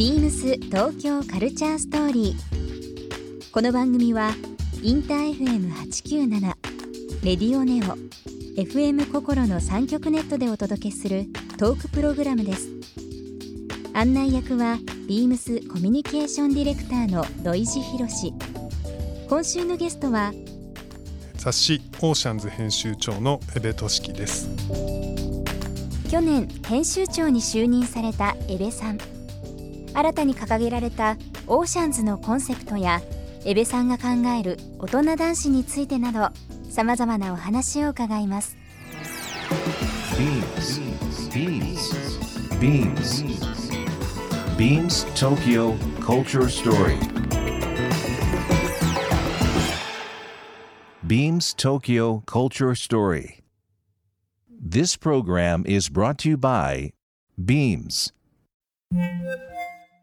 ビームス東京カルチャーストーリー。この番組はインター FM897 レディオネオ FM 心の3極ネットでお届けするトークプログラムです。案内役はビームスコミュニケーションディレクターの土井博。志今週のゲストは雑誌オーシャンズ編集長の江部俊樹です。去年編集長に就任された江部さん新たに掲げられたオーシャンズのコンセプトや江部さんが考える大人男子についてなどさまざまなお話を伺います BeamsBeamsBeamsTokyo Culture Story Beams Tokyo Culture Story This program is brought to you by Beams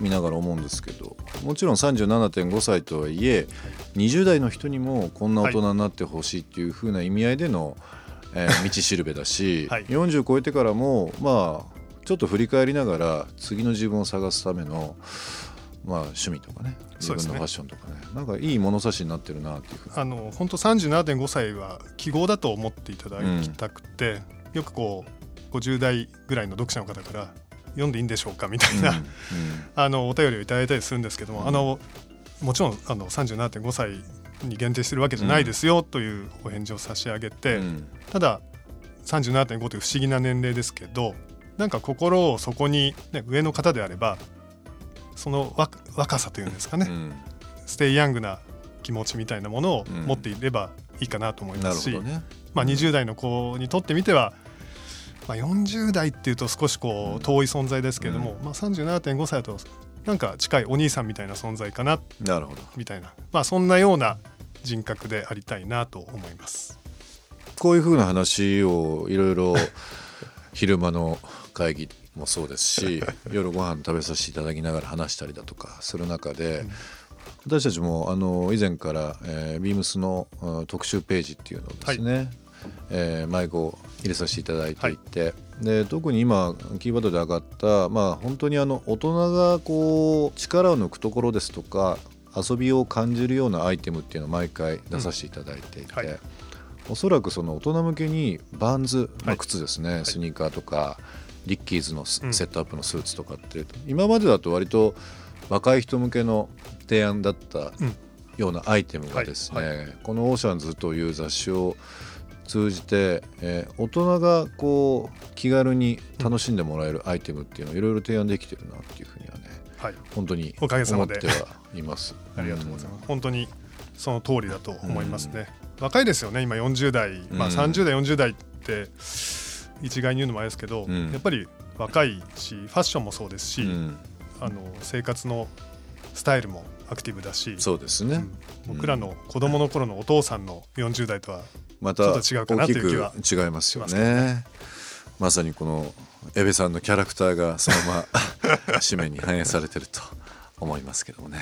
見ながら思うんですけどもちろん37.5歳とはいえ20代の人にもこんな大人になってほしいっていう風な意味合いでの、えー 道しるべだし、はい。40超えてからもまあちょっと振り返りながら次の自分を探すための、まあ、趣味とかね自分のファッションとかねなんかいい物差しになってるなっていうふうに。あの本当37.5歳は記号だと思っていただきたくて、よくこう50代ぐらいの読者の方から読んでいいんでしょうかみたいな、うんうん。あのお便りをいただいたりするんですけども、うん。あのもちろんあの37.5歳に限定してるわけじゃないですよというお返事を差し上げて、うん。ただ37.5という不思議な年齢ですけどなんか心をそこに、ね、上の方であればその若若さというんですかね、うん。ステイヤングな気持ちみたいなものをうん。持っていればいいかなと思いなますし、るほどね。まあ、20代の子にとってみては、まあ、40代っていうと少しこうんう遠い存在ですけれども、まあ、37.5歳だとなんか近いお兄さんみたいな存在かななるほど。みたいな、まあ、そんなような人格でありたいなと思います。こういう風な話をいろいろ 昼間の会議もそうですし 夜ご飯食べさせていただきながら話したりだとかする中で、私たちもあの以前から、えー、ビームスのうん特集ページっていうのをですね、えー、迷子を入れさせていただいていて、で特に今キーワードで上がった、まあ、本当にあの大人がこう力を抜くところですとか遊びを感じるようなアイテムっていうのを毎回出させていただいていて、はい。おそらくその大人向けにバーンズのはい。靴ですね、スニーカーとかリッキーズのセットアップのスーツとかって、今までだと割と若い人向けの提案だったうん。ようなアイテムがですね、はい。この「オーシャンズ」という雑誌を通じて、えー大人がこう気軽に楽しんでもらえるアイテムっていうのをいろいろ提案できてるなっていうふうにはねはい、本当におかげさまで。思ってはいます。ありがとうございます。本当にその通りだと思いますね。若いですよね、今40代、まあ、うん30代、40代って一概に言うのもあれですけど、うん。やっぱり若いし、ファッションもそうですし、うん。あの生活のスタイルもアクティブだし、そうですね、うん。僕らの子供の頃のお父さんの40代とは、また大きく違いますよね。まさにこのエベさんのキャラクターがそのまま 紙面に反映されてると思いますけどもね。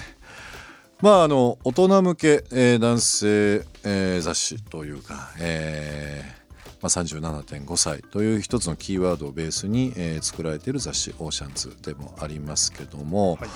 まああの大人向け、えー男性、えー雑誌というか、えーまあ、37.5歳という一つのキーワードをベースに、えー作られている雑誌「オーシャンズ」でもありますけども、はい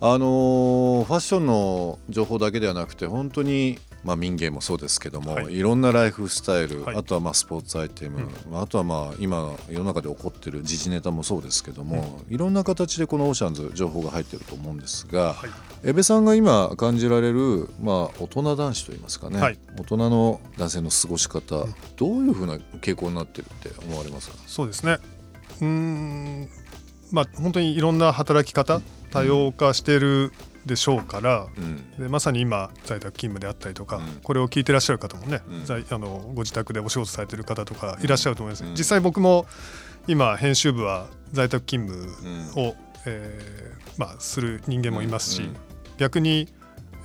あのーファッションの情報だけではなくて本当に、まあ、民芸もそうですけども、はい。い、ろんなライフスタイル、はい。あとはまあスポーツアイテム、まああとはまあ今世の中で起こってる時事ネタもそうですけども、いろんな形でこのオーシャンズ情報が入ってると思うんですが、はい。江部さんが今感じられる、まあ、大人男子といいますかね、はい。大人の男性の過ごし方、どういうふうな傾向になってるって思われますか？そうですね。うーん、まあ本当にいろんな働き方、多様化してるでしょうから、うん。でまさに今在宅勤務であったりとか、うん。これを聞いてらっしゃる方もね、うん。在あのご自宅でお仕事されてる方とかいらっしゃると思います、うん。実際僕も今編集部は在宅勤務うん。を、えーまあ、する人間もいますし、逆に、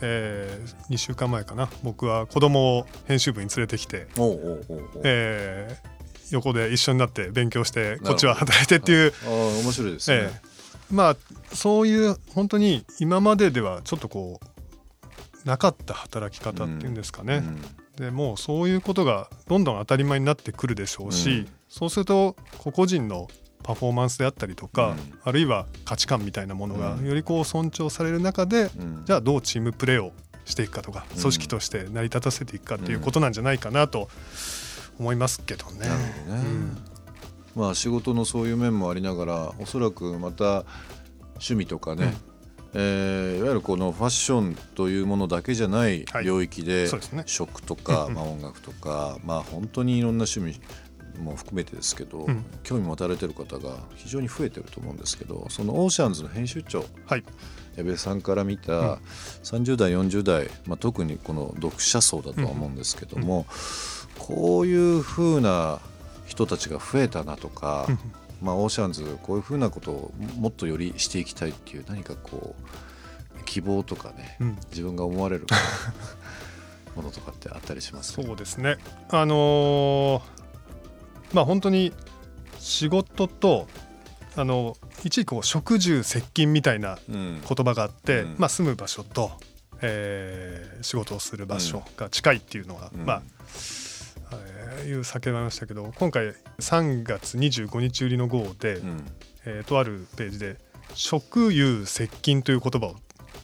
えー、2週間前かな僕は子供を編集部に連れてきて、おえー横で一緒になって勉強してこっちは働いてっていう、ああ面白いですね、ええまあそういう本当に今までではちょっとこうなかった働き方っていうんですかね、うん。でもうそういうことがどんどん当たり前になってくるでしょうし、うん。そうすると個々人のパフォーマンスであったりとか、うん。あるいは価値観みたいなものがうん。よりこう尊重される中で、うん。じゃあどうチームプレーをしていくかとかうん。組織として成り立たせていくかっていうことなんじゃないかなと思いますけどね。まあ仕事のそういう面もありながらおそらくまた趣味とかね、えーいわゆるこのファッションというものだけじゃないはい。領域で、そうですね。食とか、うんまあ、音楽とか、まあ本当にいろんな趣味も含めてですけど、うん。興味持たれてる方が非常に増えてると思うんですけどそのオーシャンズの編集長はい、矢部さんから見たうん。30代40代、まあ、特にこの読者層だとは思うんですけども、こういうふうな人たちが増えたなとか、うん。まあ、オーシャンズこういうふうなことをもっとよりしていきたいっていう何かこう希望とかねうん。自分が思われる ものとかってあったりしますかそうですね。あのーまあ本当に仕事とあの一時こう食住接近みたいなうん。言葉があって、うん。まあ、住む場所と、えー仕事をする場所が近いっていうのは、うん。まあ、えーいう叫ばれましたけど今回3月25日売りの号で、うん。えーとあるページで「食有接近」という言葉を、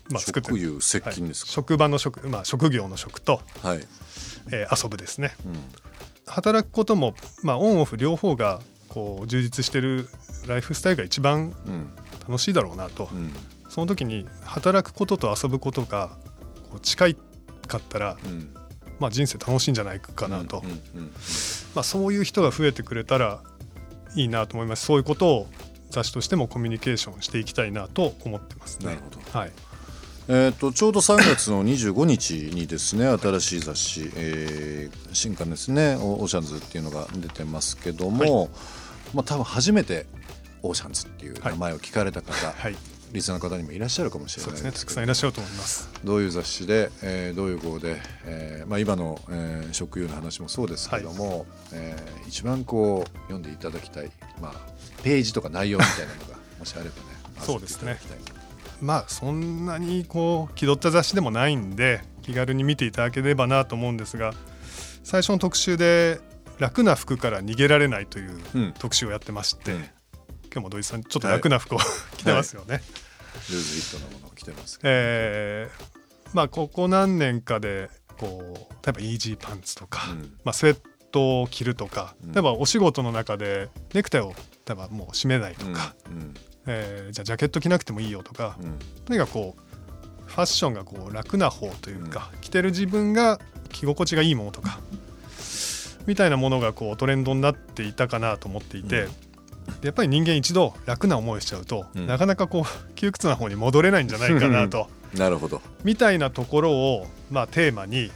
まあ、作って職有接はい近ですか？職場の職、まあ、職業の職と、はい、えー遊ぶですね。うん。働くことも、まあ、オンオフ両方がこう充実してるライフスタイルが一番うん。楽しいだろうなと、うん。その時に働くことと遊ぶことがこう近いかったら、うんまあ、人生楽しいんじゃないかなと、まあ、そういう人が増えてくれたらいいなと思います。そういうことを雑誌としてもコミュニケーションしていきたいなと思ってますね。なるほど。はい、えー、とちょうど3月の25日にですね新しい雑誌、えー新刊ですね「オオーシャンズ」っていうのが出てますけども、まあ多分初めて「オーシャンズ」っていう名前を聞かれた方、はい、リスナーの方にもいらっしゃるかもしれそうですね。たくさんいらっしゃると思います。どういう雑誌で、えーどういう号で、えーまあ、今の、えー食友の話もそうですけども、えー一番こう読んでいただきたい、まあ、ページとか内容みたいなのが もしあればねそうですね。まあそんなにこう気取った雑誌でもないんで気軽に見ていただければなと思うんですが最初の特集で「楽な服から逃げられない」といううん。特集をやってまして、うん今日も土井さんちょっと楽な服を、着てますよね。ルーズフィットなものを着てますえーまあここ何年かでこう例えばイージーパンツとか、うん。まあ、スウェットを着るとかうん。例えばお仕事の中でネクタイを例えばもう締めないとか、うん。えーじゃあジャケット着なくてもいいよとか、うん。とにかくこうファッションがこう楽な方というか、着てる自分が着心地がいいものとかみたいなものがこうトレンドになっていたかなと思っていて、やっぱり人間一度楽な思いをしちゃうと、うん。なかなかこう 窮屈な方に戻れないんじゃないかなと。なるほど。みたいなところを、まあ、テーマに、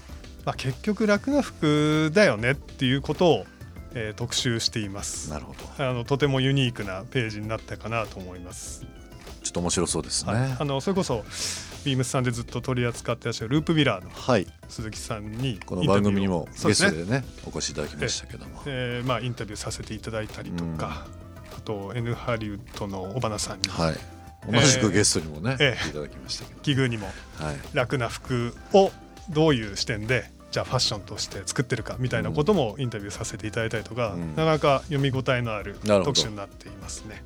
まあ、結局楽な服だよねっていうことを、えー特集しています。なるほど。あのとてもユニークなページになったかなと思います。ちょっと面白そうですね。はい、あのそれこそビームスさんでずっと取り扱ってらっしゃるループビラーのはい。鈴木さんにこの番組にもゲストですねでね。お越しいただきましたけども。えーまあ、インタビューさせていただいたりとか、あと N ハリウッドの尾花さんに。はい。同じくゲストにもね、ええ。来ていただきましたけ奇遇にもどはい。楽な服をどういう視点でじゃあファッションとして作ってるかみたいなこともインタビューさせていただいたりとか、うん。なかなか読み応えのある特集になっていますね。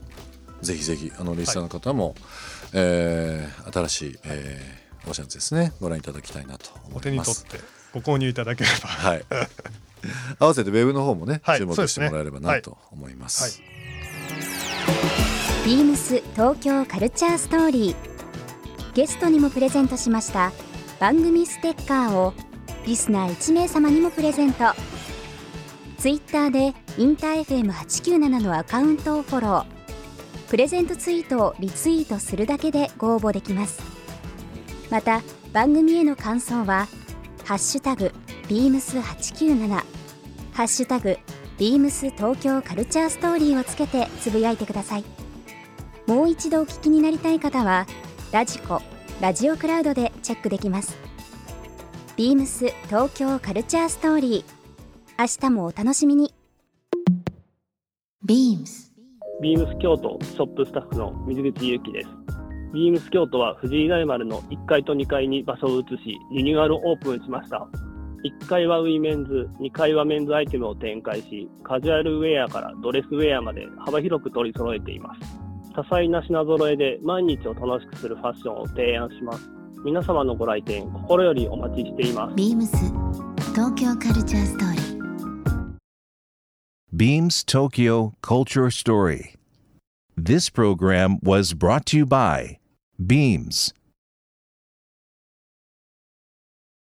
ぜひぜひあのリスナーの方も、えー新しい、えーオーシャンズですねご覧いただきたいなとお手に思います。取ってご購入いただければ、はい。合わせてウェブの方もね、はい注目してもらえればなと思います。はいビームス東京カルチャーストーリー。ゲストにもプレゼントしました番組ステッカーをリスナー1名様にもプレゼント。ツイッターでインター FM897 のアカウントをフォロー。プレゼントツイートをリツイートするだけでご応募できます。また番組への感想は「ハッシュタグビームス897」「ハッシュタグビームス東京カルチャーストーリー」をつけてつぶやいてください。もう一度お聞きになりたい方はラジコラジオクラウドでチェックできますビームス東京カルチャーストーリー明日もお楽しみに beams ビームス京都ショップスタッフの水口ゆきです。ビームス京都は藤井大丸の1階と2階に場所を移し、リニューアルオープンしました。1階はウィメンズ、2階はメンズアイテムを展開し、カジュアルウェアからドレスウェアまで幅広く取り揃えています。多彩な品揃えで毎日を楽しくするファッションを提案します。皆様のご来店、心よりお待ちしています。ビームス東京カルチャーストーリー Beams Tokyo Culture Story. This program was brought to you by Beams.